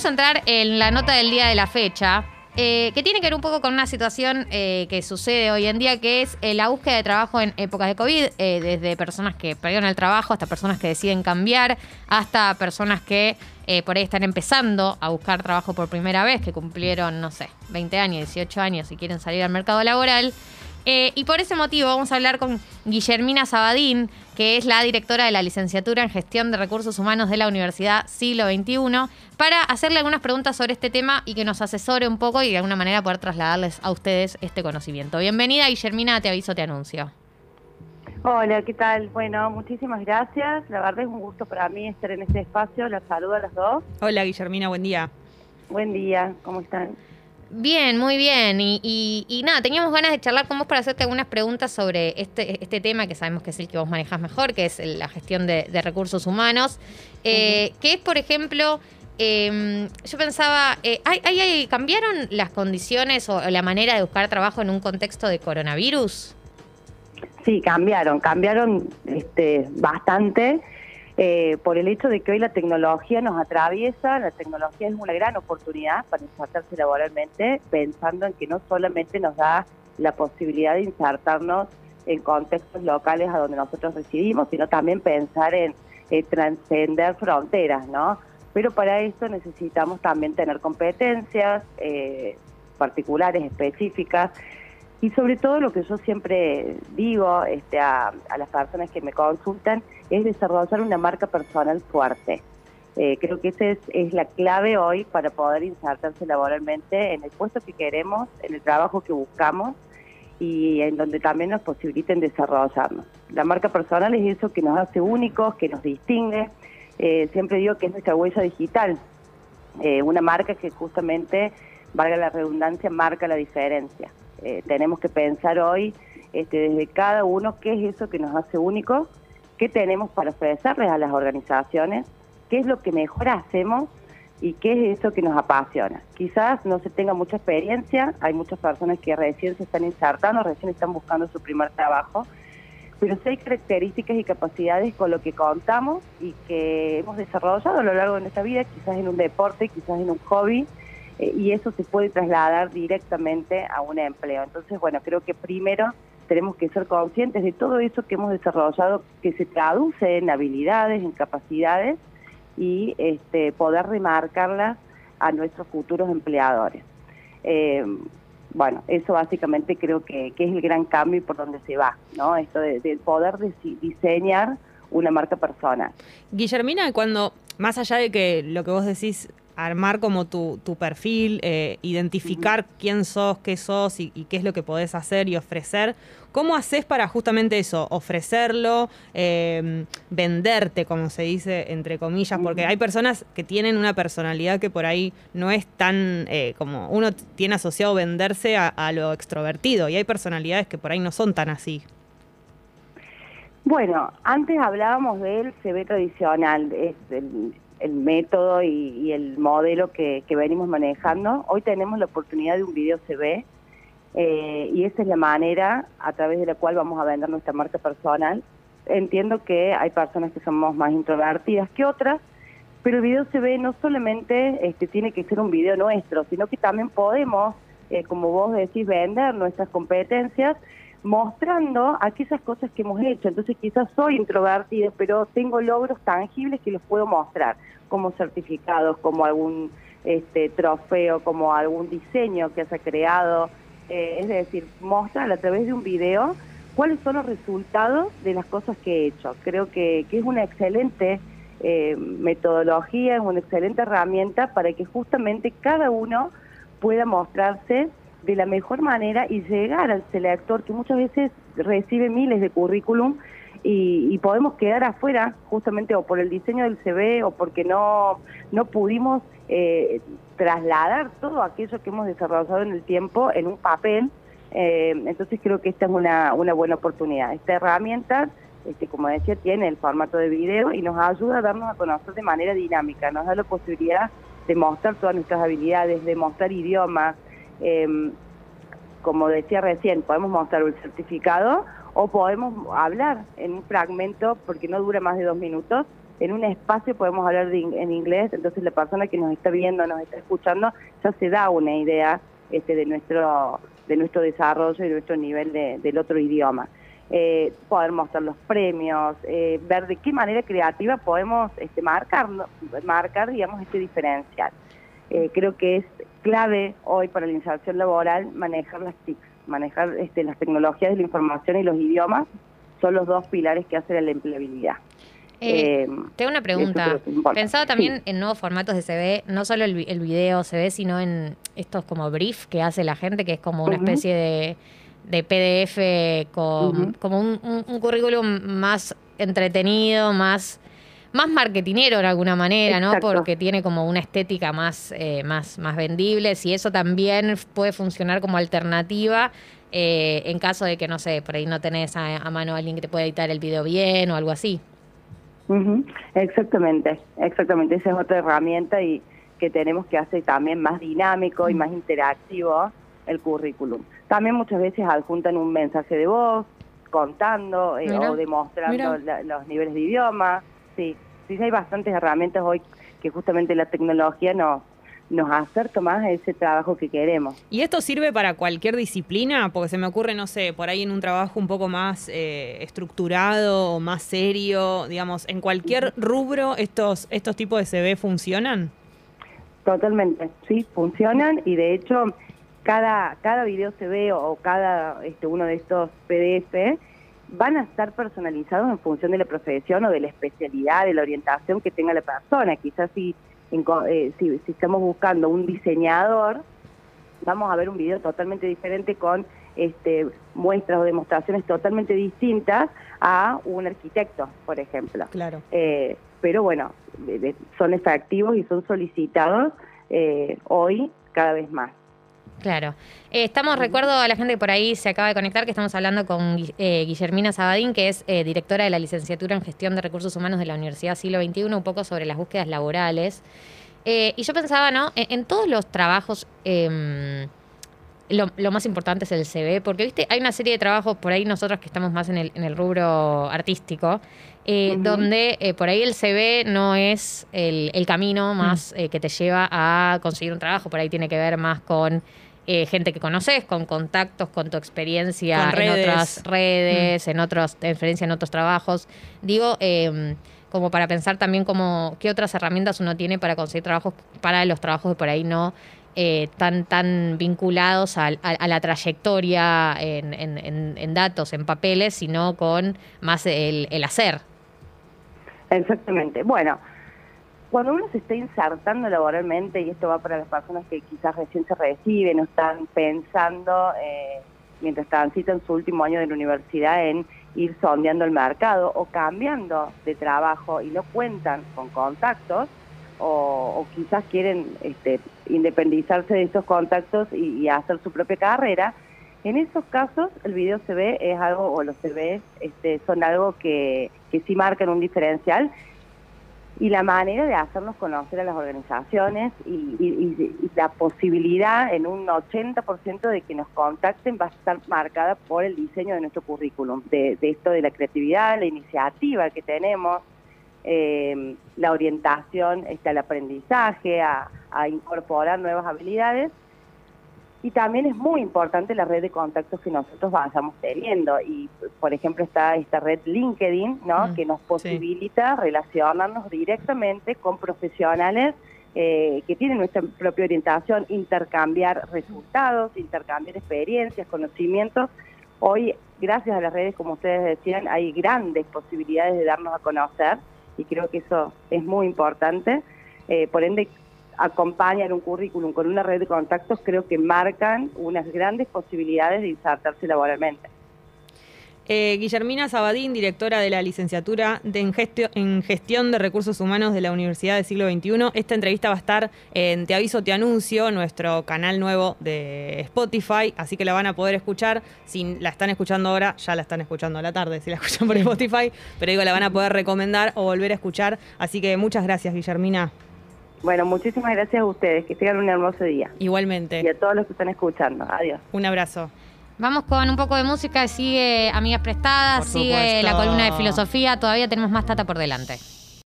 vamos a entrar en la nota del día de la fecha. Eh, que tiene que ver un poco con una situación eh, que sucede hoy en día, que es eh, la búsqueda de trabajo en épocas de COVID, desde personas que perdieron el trabajo hasta personas que deciden cambiar, hasta personas que por ahí están empezando a buscar trabajo por primera vez, que cumplieron, no sé, 20 años, 18 años y quieren salir al mercado laboral. Eh, y por ese motivo vamos a hablar con Guillermina Sabadín, que es la directora de la licenciatura en Gestión de Recursos Humanos de la Universidad Siglo XXI, para hacerle algunas preguntas sobre este tema y que nos asesore un poco y de alguna manera poder trasladarles a ustedes este conocimiento. Bienvenida, Guillermina, te aviso, te anuncio. Hola, ¿qué tal? Bueno, muchísimas gracias. La verdad es un gusto para mí estar en este espacio. Las saludo a las dos. Hola, Guillermina, buen día. Buen día, ¿cómo están? Bien, muy bien. Y, nada, teníamos ganas de charlar con vos para hacerte algunas preguntas sobre este, este tema que sabemos que es el que vos manejas mejor, que es la gestión de, recursos humanos. Eh, Que es, por ejemplo, em, yo pensaba, eh, ¿hay, cambiaron las condiciones o la manera de buscar trabajo en un contexto de coronavirus? Sí, cambiaron, cambiaron este, bastante. Eh, por el hecho de que hoy la tecnología nos atraviesa, la tecnología es una gran oportunidad para insertarse laboralmente, pensando en que no solamente nos da la posibilidad de insertarnos en contextos locales a donde nosotros residimos, sino también pensar en eh, trascender fronteras, ¿no? Pero para esto necesitamos también tener competencias eh, particulares, específicas, y sobre todo lo que yo siempre digo este, a, las personas que me consultan es desarrollar una marca personal fuerte. Eh, creo que esa es, la clave hoy para poder insertarse laboralmente en el puesto que queremos, en el trabajo que buscamos y en donde también nos posibiliten desarrollarnos. La marca personal es eso que nos hace únicos, que nos distingue. Eh, siempre digo que es nuestra huella digital, eh, una marca que justamente, valga la redundancia, marca la diferencia. Eh, tenemos que pensar hoy este, desde cada uno qué es eso que nos hace únicos, qué tenemos para ofrecerles a las organizaciones, qué es lo que mejor hacemos y qué es eso que nos apasiona. Quizás no se tenga mucha experiencia, hay muchas personas que recién se están insertando, recién están buscando su primer trabajo, pero sí hay características y capacidades con lo que contamos y que hemos desarrollado a lo largo de nuestra vida, quizás en un deporte, quizás en un hobby, eh, y eso se puede trasladar directamente a un empleo. Entonces, bueno, creo que primero tenemos que ser conscientes de todo eso que hemos desarrollado, que se traduce en habilidades, en capacidades y este, poder remarcarlas a nuestros futuros empleadores. Eh, bueno, eso básicamente creo que, es el gran cambio y por donde se va, ¿no? Esto de, de poder diseñar una marca personal. Guillermina, cuando, más allá de que lo que vos decís armar como tu, tu perfil, eh, identificar quién sos, qué sos y, qué es lo que podés hacer y ofrecer. ¿Cómo haces para justamente eso, ofrecerlo, em, venderte, como se dice, entre comillas? Porque hay personas que tienen una personalidad que por ahí no es tan eh, como uno tiene asociado venderse a, lo extrovertido y hay personalidades que por ahí no son tan así. Bueno, antes hablábamos del CV tradicional, es el, el método y, el modelo que, venimos manejando. Hoy tenemos la oportunidad de un video CV eh, y esa es la manera a través de la cual vamos a vender nuestra marca personal. Entiendo que hay personas que somos más introvertidas que otras, pero el video CV no solamente este, tiene que ser un video nuestro, sino que también podemos, eh, como vos decís, vender nuestras competencias mostrando aquellas cosas que hemos hecho. Entonces quizás soy introvertida, pero tengo logros tangibles que los puedo mostrar, como certificados, como algún este, trofeo, como algún diseño que se ha creado. Eh, es decir, mostrar a través de un video cuáles son los resultados de las cosas que he hecho. Creo que, es una excelente eh, metodología, es una excelente herramienta para que justamente cada uno pueda mostrarse de la mejor manera y llegar al selector que muchas veces recibe miles de currículum y, podemos quedar afuera justamente o por el diseño del CV o porque no, no pudimos eh, trasladar todo aquello que hemos desarrollado en el tiempo en un papel. Eh, entonces creo que esta es una, una buena oportunidad. Esta herramienta, este, como decía, tiene el formato de video y nos ayuda a darnos a conocer de manera dinámica, nos da la posibilidad de mostrar todas nuestras habilidades, de mostrar idiomas, eh, como decía recién, podemos mostrar un certificado o podemos hablar en un fragmento, porque no dura más de dos minutos, en un espacio podemos hablar en inglés, entonces la persona que nos está viendo, nos está escuchando, ya se da una idea este, de nuestro de nuestro desarrollo y de nuestro nivel del otro idioma. Eh, poder mostrar los premios, eh, ver de qué manera creativa podemos este, marcar, marcar digamos, este diferencial. Eh, creo que es clave hoy para la inserción laboral manejar las TIC, manejar este, las tecnologías de la información y los idiomas, son los dos pilares que hacen la empleabilidad. Eh, tengo una pregunta. Pensado también en nuevos formatos de CV, no solo el, el, video CV, sino en estos como brief que hace la gente, que es como una especie de, de PDF con como un, un, currículum más entretenido, más más marketinero de alguna manera, ¿no? Porque tiene como una estética más, eh, más, más vendible. Si eso también puede funcionar como alternativa eh, en caso de que, no sé, por ahí no tenés a, a mano a alguien que te pueda editar el video bien o algo así. Exactamente, exactamente. Esa es otra herramienta y que tenemos que hacer también más dinámico y más interactivo el currículum. También muchas veces adjuntan un mensaje de voz contando eh, o demostrando los niveles de idioma. Sí, sí hay bastantes herramientas hoy que justamente la tecnología nos nos acerca más a ese trabajo que queremos. ¿Y esto sirve para cualquier disciplina? Porque se me ocurre, no sé, por ahí en un trabajo un poco más eh, estructurado o más serio, digamos, ¿en cualquier rubro estos, estos tipos de CV funcionan? Totalmente, sí, funcionan y de hecho cada, cada video CV o cada este, uno de estos PDF van a estar personalizados en función de la profesión o de la especialidad, de la orientación que tenga la persona. Quizás si eh, si, estamos buscando un diseñador, vamos a ver un video totalmente diferente con este, muestras o demostraciones totalmente distintas a un arquitecto, por ejemplo. Claro. Eh, pero bueno, son efectivos y son solicitados eh, hoy cada vez más. Claro. Eh, estamos, recuerdo a la gente que por ahí se acaba de conectar, que estamos hablando con eh, Guillermina Sabadín, que es eh, directora de la licenciatura en Gestión de Recursos Humanos de la Universidad Siglo XXI, un poco sobre las búsquedas laborales. y yo pensaba, ¿no? En, todos los trabajos, em, lo, más importante es el CV, porque, viste, hay una serie de trabajos por ahí nosotros que estamos más en el, en el rubro artístico, donde por ahí el CV no es el, el camino más mm. que te lleva a conseguir un trabajo, por ahí tiene que ver más con eh, gente que conoces, con contactos, con tu experiencia en otras redes, mm. en otros, experiencia en otros trabajos. Digo, em, como para pensar también como qué otras herramientas uno tiene para conseguir trabajos, para los trabajos de por ahí no eh, tan, tan vinculados a, la trayectoria en, datos, en papeles, sino con más el, el hacer. Exactamente. Bueno, cuando uno se está insertando laboralmente, y esto va para las personas que quizás recién se reciben o están pensando, eh, mientras transitan su último año de la universidad, en ir sondeando el mercado o cambiando de trabajo y no cuentan con contactos, o, quizás quieren este, independizarse de estos contactos y, hacer su propia carrera, en esos casos el video se ve es algo, o los CV este, son algo que sí marcan un diferencial y la manera de hacernos conocer a las organizaciones y, la posibilidad en un 80% de que nos contacten va a estar marcada por el diseño de nuestro currículum, de, esto de la creatividad, la iniciativa que tenemos, eh, la orientación está el aprendizaje, a incorporar nuevas habilidades y también es muy importante la red de contactos que nosotros vayamos teniendo. Y, por ejemplo, está esta red LinkedIn, ¿no? Mm, que nos posibilita relacionarnos directamente con profesionales eh, que tienen nuestra propia orientación, intercambiar resultados, intercambiar experiencias, conocimientos. Hoy, gracias a las redes, como ustedes decían, hay grandes posibilidades de darnos a conocer y creo que eso es muy importante. Eh, por ende, acompañan un currículum con una red de contactos, creo que marcan unas grandes posibilidades de insertarse laboralmente. Eh, Guillermina Sabadín, directora de la licenciatura en, gestión de recursos humanos de la Universidad del Siglo XXI. Esta entrevista va a estar en Te Aviso, Te Anuncio, nuestro canal nuevo de Spotify, así que la van a poder escuchar. Si la están escuchando ahora, ya la están escuchando a la tarde, si la escuchan por Spotify, pero digo, la van a poder recomendar o volver a escuchar. Así que muchas gracias, Guillermina. Bueno, muchísimas gracias a ustedes. Que tengan un hermoso día. Igualmente. Y a todos los que están escuchando. Adiós. Un abrazo. Vamos con un poco de música. Sigue Amigas Prestadas, sigue la columna de filosofía. Todavía tenemos más tata por delante.